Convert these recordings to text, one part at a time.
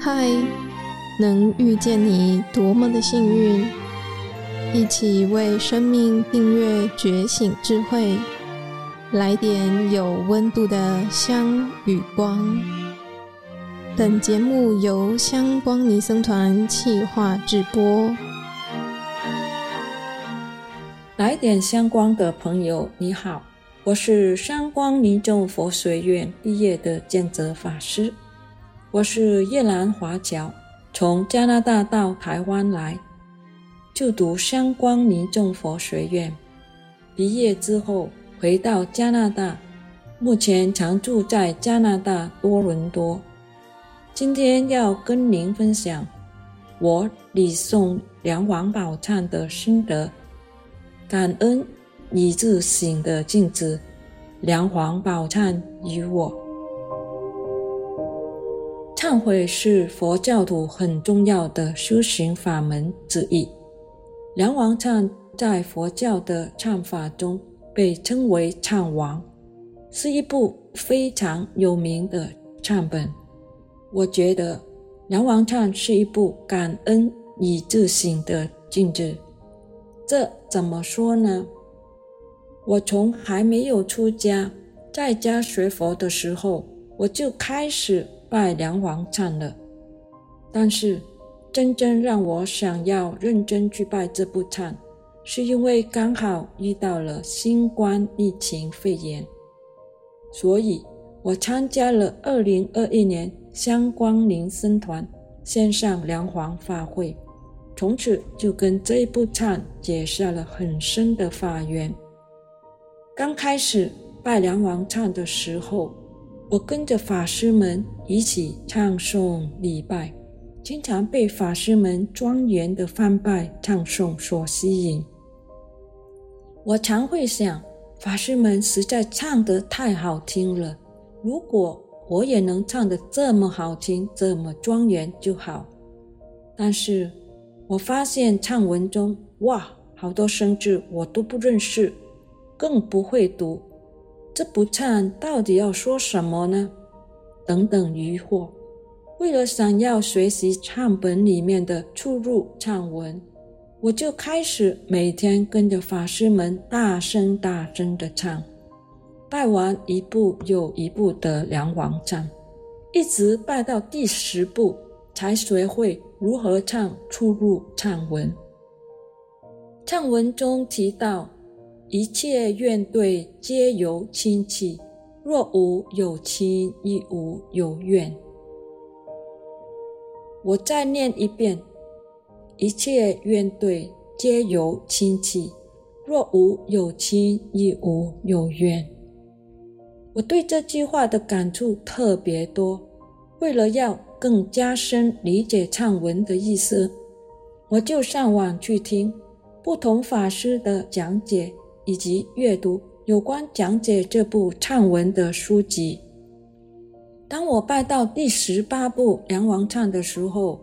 嗨，能遇见你多么的幸运！一起为生命订阅觉醒智慧，来点有温度的香与光。本节目由香光尼僧团企划制播。来点香光的朋友，你好，我是香光尼众佛学院毕业的建泽法师。我是越南华侨，从加拿大到台湾来就读香光尼众佛学院。毕业之后回到加拿大，目前常住在加拿大多伦多。今天要跟您分享我礼诵梁王宝忏的心得，感恩以致性的镜子，梁皇宝忏与我。忏悔是佛教徒很重要的修行法门之一。梁王忏在佛教的忏法中被称为忏王，是一部非常有名的忏本。我觉得梁王忏是一部感恩与自省的镜子。这怎么说呢？我从还没有出家，在家学佛的时候，我就开始。拜梁王忏了，但是真正让我想要认真去拜这部忏，是因为刚好遇到了新冠疫情肺炎，所以我参加了二零二一年香光林僧团线上梁皇法会，从此就跟这一部忏结下了很深的法缘。刚开始拜梁王唱的时候。我跟着法师们一起唱诵礼拜，经常被法师们庄严的翻拜唱诵所吸引。我常会想，法师们实在唱得太好听了，如果我也能唱得这么好听、这么庄严就好。但是我发现唱文中，哇，好多生字我都不认识，更不会读。这部唱到底要说什么呢？等等疑惑。为了想要学习唱本里面的出入唱文，我就开始每天跟着法师们大声大声的唱，拜完一部又一部的梁王唱，一直拜到第十步，才学会如何唱出入唱文。唱文中提到。一切怨对，皆由亲戚；若无有亲，亦无有怨。我再念一遍：一切怨对，皆由亲戚；若无有亲，亦无有怨。我对这句话的感触特别多。为了要更加深理解唱文的意思，我就上网去听不同法师的讲解。以及阅读有关讲解这部唱文的书籍。当我拜到第十八部梁王唱的时候，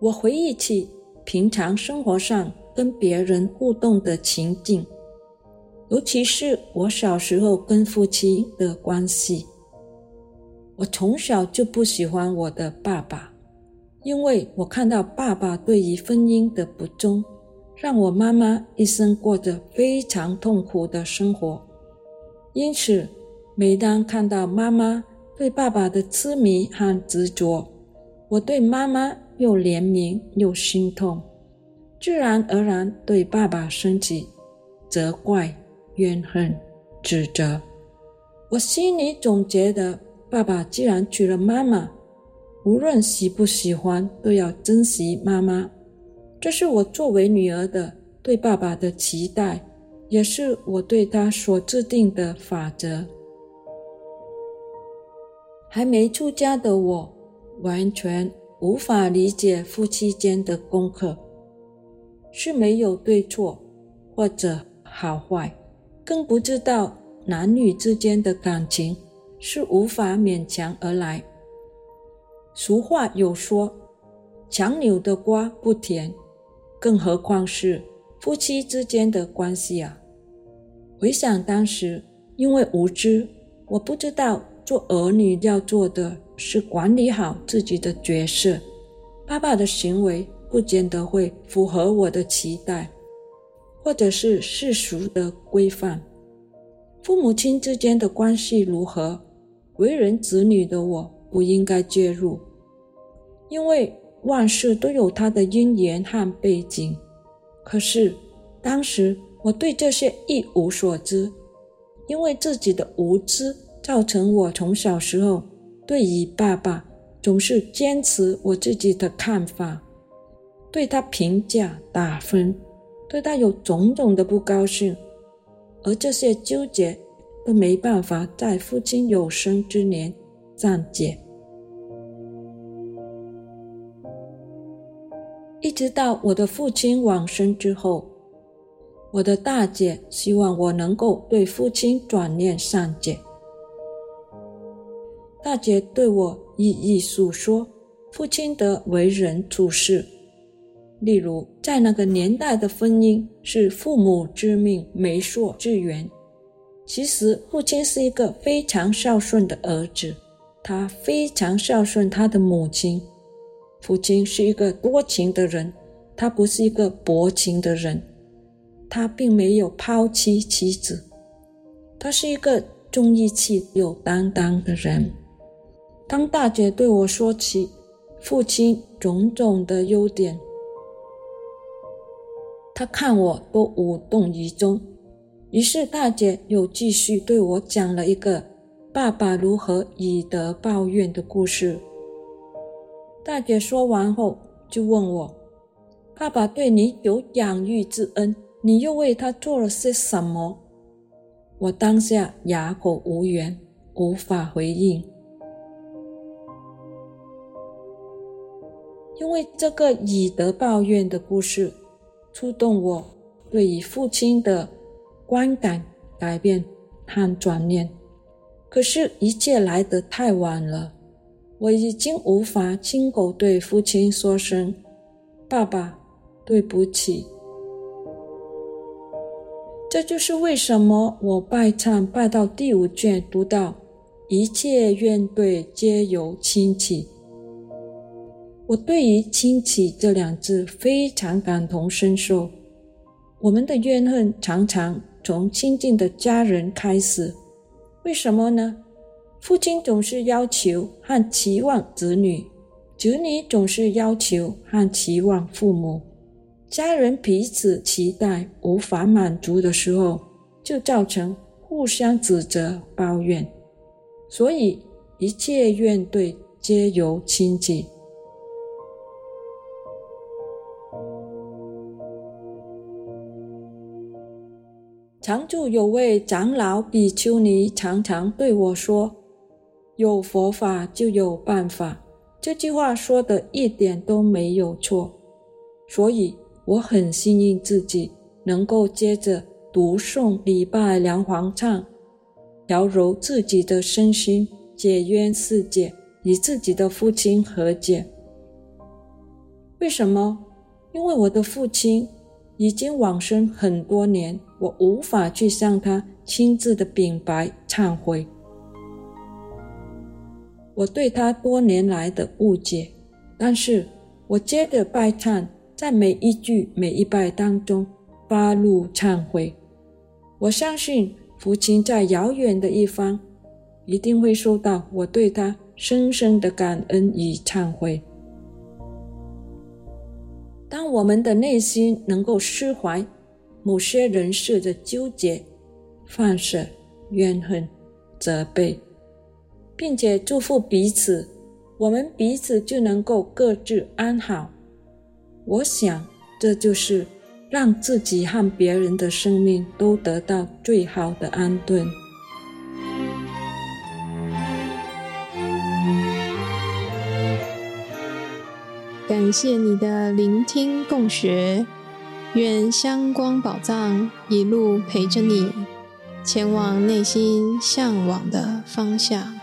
我回忆起平常生活上跟别人互动的情境，尤其是我小时候跟父亲的关系。我从小就不喜欢我的爸爸，因为我看到爸爸对于婚姻的不忠。让我妈妈一生过着非常痛苦的生活，因此，每当看到妈妈对爸爸的痴迷和执着，我对妈妈又怜悯又心痛，自然而然对爸爸升起责怪、怨恨、指责。我心里总觉得，爸爸既然娶了妈妈，无论喜不喜欢，都要珍惜妈妈。这是我作为女儿的对爸爸的期待，也是我对他所制定的法则。还没出家的我，完全无法理解夫妻间的功课，是没有对错或者好坏，更不知道男女之间的感情是无法勉强而来。俗话有说：“强扭的瓜不甜。”更何况是夫妻之间的关系啊！回想当时因为无知，我不知道做儿女要做的是管理好自己的角色。爸爸的行为不见得会符合我的期待，或者是世俗的规范。父母亲之间的关系如何，为人子女的我不应该介入，因为万事都有它的因缘和背景。可是当时我对这些一无所知，因为自己的无知，造成我从小时候对于爸爸总是坚持我自己的看法，对他评价打分，对他有种种的不高兴。而这些纠结都没办法在父亲有生之年暂解，一直到我的父亲往生之后，我的大姐希望我能够对父亲转念善解。大姐对我一一诉说父亲的为人处事。例如，在那个年代的婚姻是父母之命、媒妁之言。其实，父亲是一个非常孝顺的儿子，他非常孝顺他的母亲。父亲是一个多情的人，他不是一个薄情的人，他并没有抛弃妻子，他是一个重义气、有担当的人。当大姐对我说起父亲种种的优点，他看我都无动于衷，于是大姐又继续对我讲了一个爸爸如何以德报怨的故事。大姐说完后，就问我：“爸爸对你有养育之恩，你又为他做了些什么？”我当下哑口无言，无法回应，因为这个以德报怨的故事。触动我对于父亲的观感改变和转念，可是，一切来得太晚了。我已经无法亲口对父亲说声“爸爸，对不起”。这就是为什么我拜忏拜到第五卷，读到“一切怨怼皆由亲戚”。我对于“亲戚”这两字非常感同身受。我们的怨恨常常从亲近的家人开始。为什么呢？父亲总是要求和期望子女，子女总是要求和期望父母。家人彼此期待无法满足的时候，就造成互相指责、抱怨。所以，一切怨怼皆由亲戚。常住有位长老比丘尼常常对我说：“有佛法就有办法。”这句话说的一点都没有错，所以我很幸运自己能够接着读诵礼拜梁皇唱，调柔自己的身心，解冤释结，与自己的父亲和解。为什么？因为我的父亲。已经往生很多年，我无法去向他亲自的禀白忏悔。我对他多年来的误解，但是我接着拜忏，在每一句每一拜当中发露忏悔。我相信父亲在遥远的一方，一定会收到我对他深深的感恩与忏悔。当我们的内心能够释怀某些人事的纠结、放舍、怨恨、责备，并且祝福彼此，我们彼此就能够各自安好。我想，这就是让自己和别人的生命都得到最好的安顿。感谢你的聆听共学，愿香光宝藏一路陪着你，前往内心向往的方向。